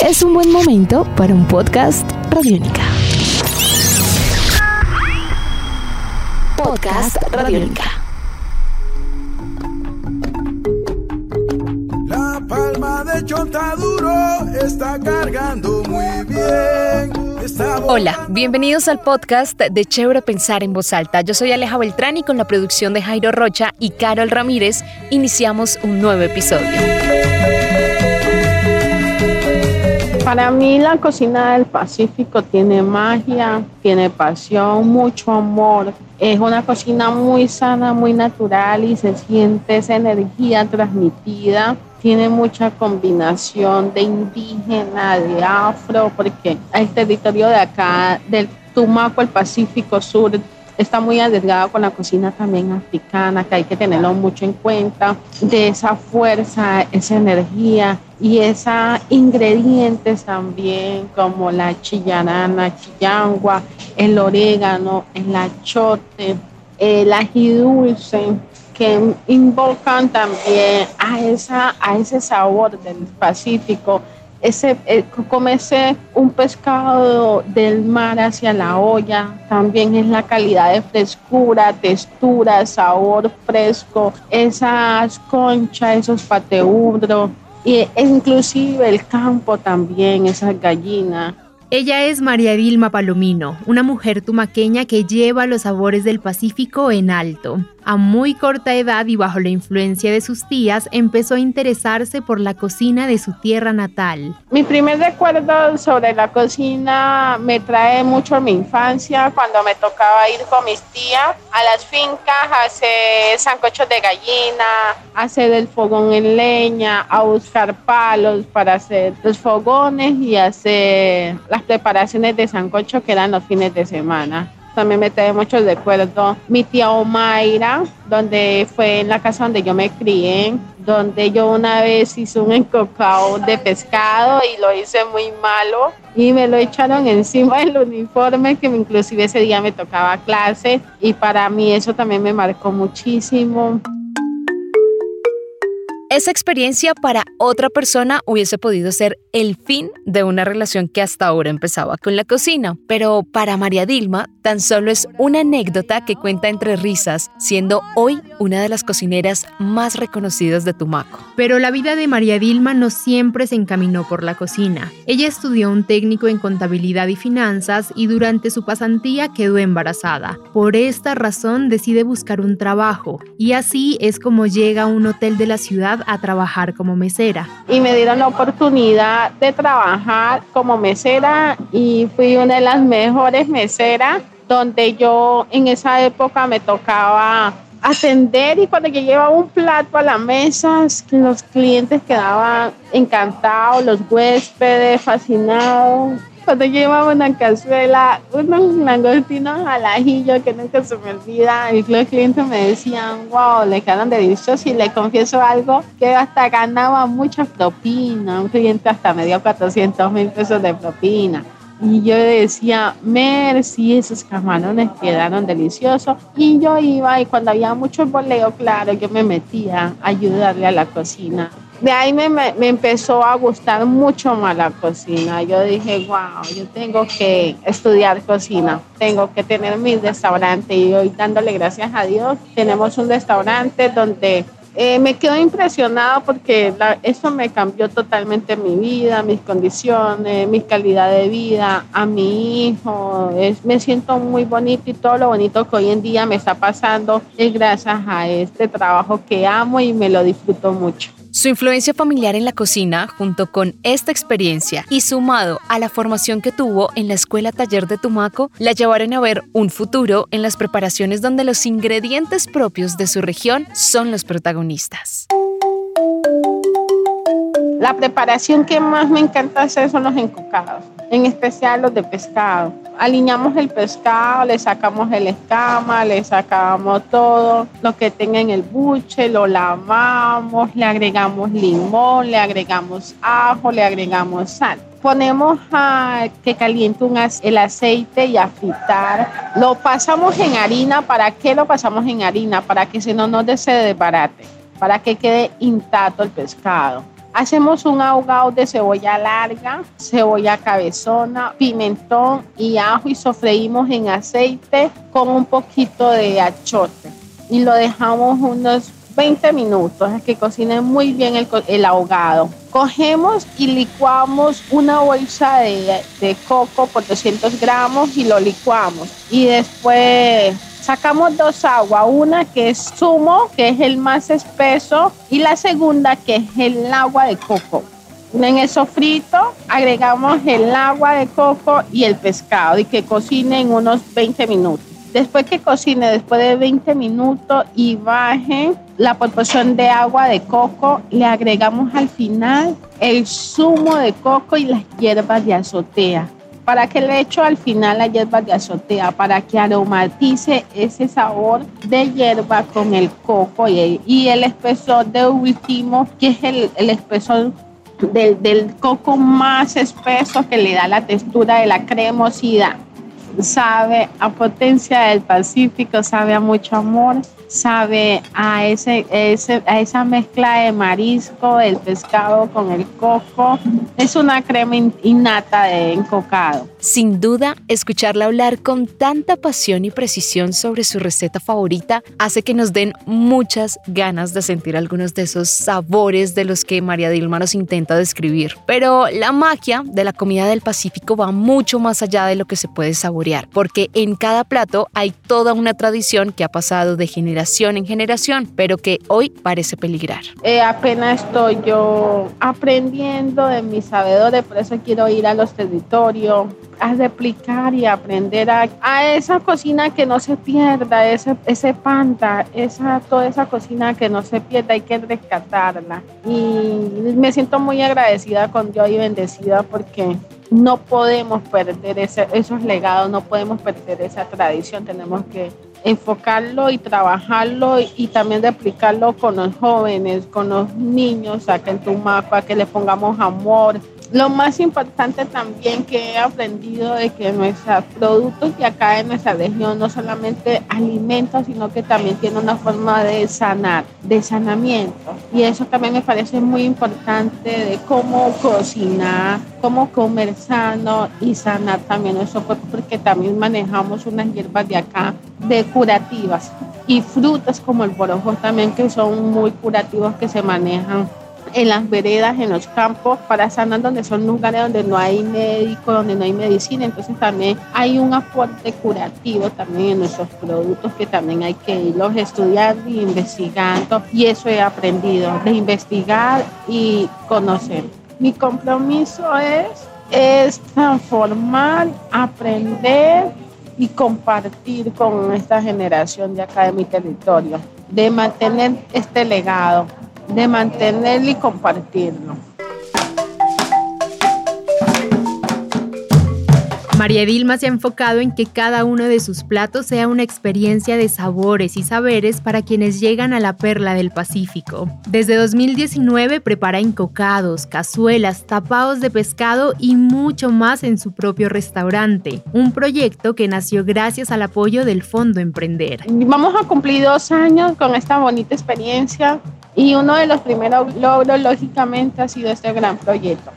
Es un buen momento para un podcast Radiónica. Podcast Radiónica. La palma de Chontaduro está cargando muy bien. Hola, bienvenidos al podcast de Chévere Pensar en Voz Alta. Yo soy Aleja Beltrán y con la producción de Jairo Rocha y Carol Ramírez iniciamos un nuevo episodio. Para mí la cocina del Pacífico tiene magia, tiene pasión, mucho amor. Es una cocina muy sana, muy natural y se siente esa energía transmitida tiene mucha combinación de indígena, de afro, porque el territorio de acá, del Tumaco, el Pacífico Sur, está muy arriesgado con la cocina también africana, que hay que tenerlo mucho en cuenta, de esa fuerza, esa energía y esos ingredientes también como la chillarana, chillangua, el orégano, el achote, el ají dulce, que invocan también a, esa, a ese sabor del Pacífico, ese, eh, comerse un pescado del mar hacia la olla, también es la calidad de frescura, textura, sabor fresco, esas conchas, esos pateuros, e inclusive el campo también, esas gallinas. Ella es María Vilma Palomino, una mujer tumaqueña que lleva los sabores del Pacífico en alto. A muy corta edad y bajo la influencia de sus tías, empezó a interesarse por la cocina de su tierra natal. Mi primer recuerdo sobre la cocina me trae mucho a mi infancia, cuando me tocaba ir con mis tías a las fincas a hacer sancochos de gallina, a hacer el fogón en leña, a buscar palos para hacer los fogones y hacer las preparaciones de sancocho que eran los fines de semana también me trae mucho recuerdo mi tía Omaira, donde fue en la casa donde yo me crié, donde yo una vez hice un encocado de pescado y lo hice muy malo y me lo echaron encima del uniforme que inclusive ese día me tocaba clase y para mí eso también me marcó muchísimo. Esa experiencia para otra persona hubiese podido ser el fin de una relación que hasta ahora empezaba con la cocina, pero para María Dilma tan solo es una anécdota que cuenta entre risas, siendo hoy una de las cocineras más reconocidas de Tumaco. Pero la vida de María Dilma no siempre se encaminó por la cocina. Ella estudió un técnico en contabilidad y finanzas y durante su pasantía quedó embarazada. Por esta razón decide buscar un trabajo y así es como llega a un hotel de la ciudad a trabajar como mesera. Y me dieron la oportunidad de trabajar como mesera y fui una de las mejores meseras donde yo en esa época me tocaba atender y cuando yo llevaba un plato a la mesa, los clientes quedaban encantados, los huéspedes fascinados cuando llevaba una cazuela, unos langostinos al ajillo que nunca se me olvida, y los clientes me decían, wow, le quedan deliciosos y le confieso algo, que hasta ganaba mucha propina, un cliente hasta me dio 400 mil pesos de propina. Y yo decía, merci, esos camarones quedaron deliciosos. Y yo iba y cuando había mucho boleo, claro, yo me metía a ayudarle a la cocina de ahí me, me, empezó a gustar mucho más la cocina. Yo dije, wow, yo tengo que estudiar cocina, tengo que tener mi restaurante y hoy dándole gracias a Dios, tenemos un restaurante donde eh, me quedo impresionado porque eso me cambió totalmente mi vida, mis condiciones, mi calidad de vida, a mi hijo. Me siento muy bonito y todo lo bonito que hoy en día me está pasando es gracias a este trabajo que amo y me lo disfruto mucho. Su influencia familiar en la cocina, junto con esta experiencia y sumado a la formación que tuvo en la Escuela Taller de Tumaco, la llevaron a ver un futuro en las preparaciones donde los ingredientes propios de su región son los protagonistas. La preparación que más me encanta hacer son los encocados, en especial los de pescado alineamos el pescado, le sacamos el escama, le sacamos todo lo que tenga en el buche, lo lavamos, le agregamos limón, le agregamos ajo, le agregamos sal. Ponemos a que caliente el aceite y a fritar. Lo pasamos en harina. ¿Para qué lo pasamos en harina? Para que si no nos desbarate, para que quede intacto el pescado Hacemos un ahogado de cebolla larga, cebolla cabezona, pimentón y ajo y sofreímos en aceite con un poquito de achote. Y lo dejamos unos 20 minutos, es que cocine muy bien el, ahogado. Cogemos y licuamos una bolsa de, de coco por 200 gramos y lo licuamos. Y después sacamos dos aguas, una que es zumo, que es el más espeso, y la segunda que es el agua de coco. En el sofrito agregamos el agua de coco y el pescado y que cocine en unos 20 minutos. Después que cocine, después de 20 minutos y baje la proporción de agua de coco, le agregamos al final el zumo de coco y las hierbas de azotea. ¿Para que le echo al final las hierbas de azotea? Para que aromatice ese sabor de hierba con el coco y el, espesor de último, que es el, espesor del, coco más espeso que le da la textura de la cremosidad sabe a potencia del Pacífico, sabe a mucho amor, sabe a, ese, a esa mezcla de marisco, el pescado con el coco. Es una crema innata de encocado. Sin duda, escucharla hablar con tanta pasión y precisión sobre su receta favorita hace que nos den muchas ganas de sentir algunos de esos sabores de los que María Dilma nos intenta describir. Pero la magia de la comida del Pacífico va mucho más allá de lo que se puede saborear, porque en cada plato hay toda una tradición que ha pasado de generación en generación, pero que hoy parece peligrar. Eh, apenas estoy yo aprendiendo de mis sabedores, por eso quiero ir a los territorios, a replicar y aprender a, a, esa cocina que no se pierda, ese, ese panta, esa, toda esa cocina que no se pierda, hay que rescatarla. Y me siento muy agradecida con Dios y bendecida porque no podemos perder ese, esos legados, no podemos perder esa tradición, tenemos que enfocarlo y trabajarlo y, también replicarlo con los jóvenes, con los niños acá en Tumaco, a que le pongamos amor. Lo más importante también que he aprendido de que nuestros productos de acá en nuestra región no solamente alimentan, sino que también tienen una forma de sanar, de sanamiento. Y eso también me parece muy importante de cómo cocinar, cómo comer sano y sanar también nuestro cuerpo, porque también manejamos unas hierbas de acá de curativas y frutas como el borojo también que son muy curativos que se manejan en las veredas, en los campos, para sanar donde son lugares donde no hay médico, donde no hay medicina. Entonces también hay un aporte curativo también en nuestros productos que también hay que irlos estudiando y investigando. Y eso he aprendido, de investigar y conocer. Mi compromiso es, es transformar, aprender y compartir con esta generación de acá de mi territorio, de mantener este legado, de mantenerlo y compartirlo. María Dilma se ha enfocado en que cada uno de sus platos sea una experiencia de sabores y saberes para quienes llegan a la perla del Pacífico. Desde 2019 prepara encocados, cazuelas, tapados de pescado y mucho más en su propio restaurante, un proyecto que nació gracias al apoyo del Fondo Emprender. Vamos a cumplir dos años con esta bonita experiencia y uno de los primeros logros, lógicamente, ha sido este gran proyecto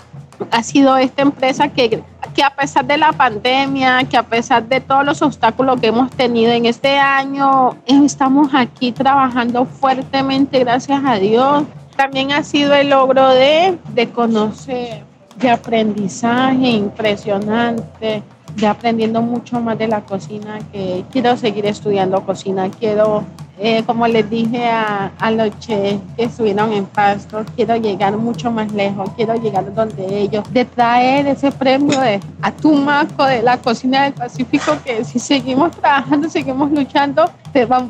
ha sido esta empresa que, que a pesar de la pandemia, que a pesar de todos los obstáculos que hemos tenido en este año, estamos aquí trabajando fuertemente, gracias a Dios. También ha sido el logro de, de conocer, de aprendizaje impresionante, de aprendiendo mucho más de la cocina, que quiero seguir estudiando cocina, quiero eh, como les dije a, a, los que estuvieron en Pasto, quiero llegar mucho más lejos, quiero llegar donde ellos, de traer ese premio de a Tumaco de la cocina del Pacífico, que si seguimos trabajando, seguimos luchando,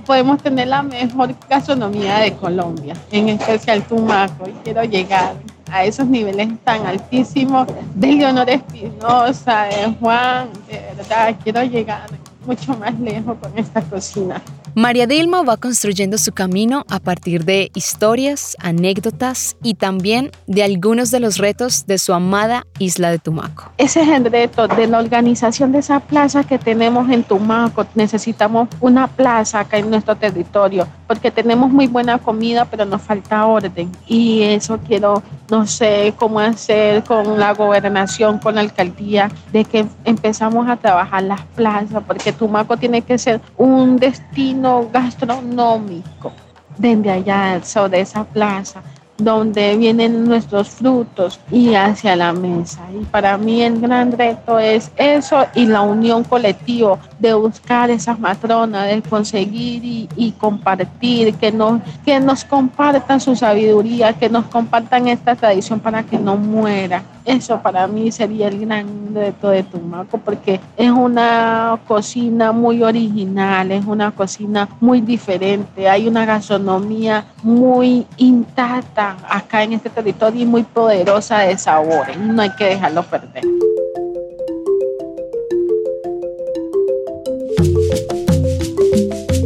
podemos tener la mejor gastronomía de Colombia, en especial Tumaco, y quiero llegar a esos niveles tan altísimos de Leonor Espinosa, de Juan, de verdad, quiero llegar mucho más lejos con esta cocina. María Dilma va construyendo su camino a partir de historias, anécdotas y también de algunos de los retos de su amada isla de Tumaco. Ese es el reto de la organización de esa plaza que tenemos en Tumaco. Necesitamos una plaza acá en nuestro territorio porque tenemos muy buena comida, pero nos falta orden y eso quiero no sé cómo hacer con la gobernación, con la alcaldía, de que empezamos a trabajar las plazas, porque Tumaco tiene que ser un destino gastronómico desde allá sobre esa plaza donde vienen nuestros frutos y hacia la mesa. Y para mí el gran reto es eso y la unión colectiva de buscar esas matronas, de conseguir y, compartir, que nos, que nos compartan su sabiduría, que nos compartan esta tradición para que no muera. Eso para mí sería el gran reto de Tumaco porque es una cocina muy original, es una cocina muy diferente, hay una gastronomía muy intacta acá en este territorio y muy poderosa de sabores, no hay que dejarlo perder.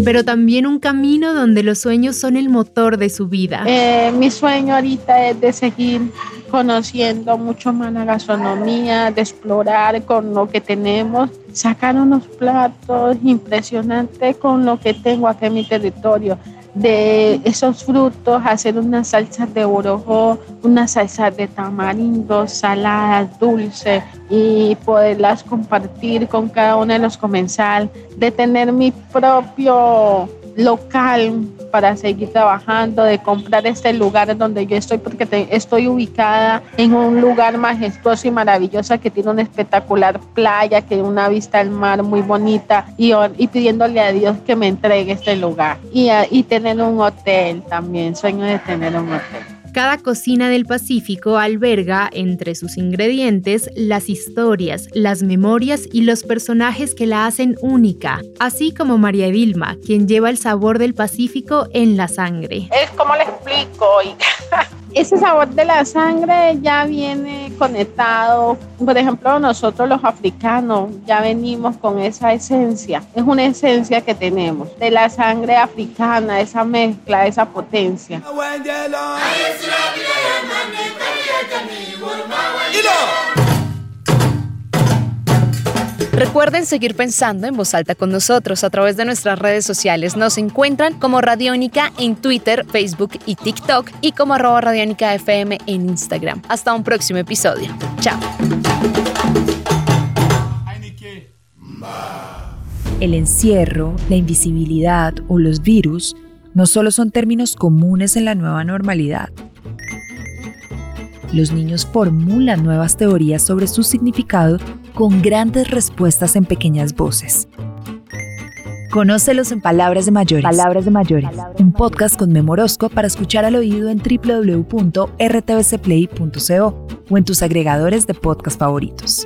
pero también un camino donde los sueños son el motor de su vida. Eh, mi sueño ahorita es de seguir conociendo mucho más la gastronomía, de explorar con lo que tenemos, sacar unos platos impresionantes con lo que tengo aquí en mi territorio. De esos frutos, hacer unas salsas de orojo, unas salsas de tamarindo, saladas, dulces y poderlas compartir con cada uno de los comensales, de tener mi propio local para seguir trabajando, de comprar este lugar donde yo estoy, porque estoy ubicada en un lugar majestuoso y maravilloso que tiene una espectacular playa, que una vista al mar muy bonita y, y pidiéndole a Dios que me entregue este lugar y, y tener un hotel también, sueño de tener un hotel. Cada cocina del Pacífico alberga entre sus ingredientes las historias, las memorias y los personajes que la hacen única, así como María Vilma, quien lleva el sabor del Pacífico en la sangre. Es como le explico, ese sabor de la sangre ya viene conectado. Por ejemplo, nosotros los africanos ya venimos con esa esencia. Es una esencia que tenemos de la sangre africana, esa mezcla, esa potencia. Recuerden seguir pensando en voz alta con nosotros a través de nuestras redes sociales. Nos encuentran como Radiónica en Twitter, Facebook y TikTok y como arroba Radiónica FM en Instagram. Hasta un próximo episodio. Chao. El encierro, la invisibilidad o los virus no solo son términos comunes en la nueva normalidad. Los niños formulan nuevas teorías sobre su significado con grandes respuestas en pequeñas voces. Conócelos en Palabras de Mayores. Palabras de Mayores. Un podcast con Memorosco para escuchar al oído en www.rtbcplay.co o en tus agregadores de podcast favoritos.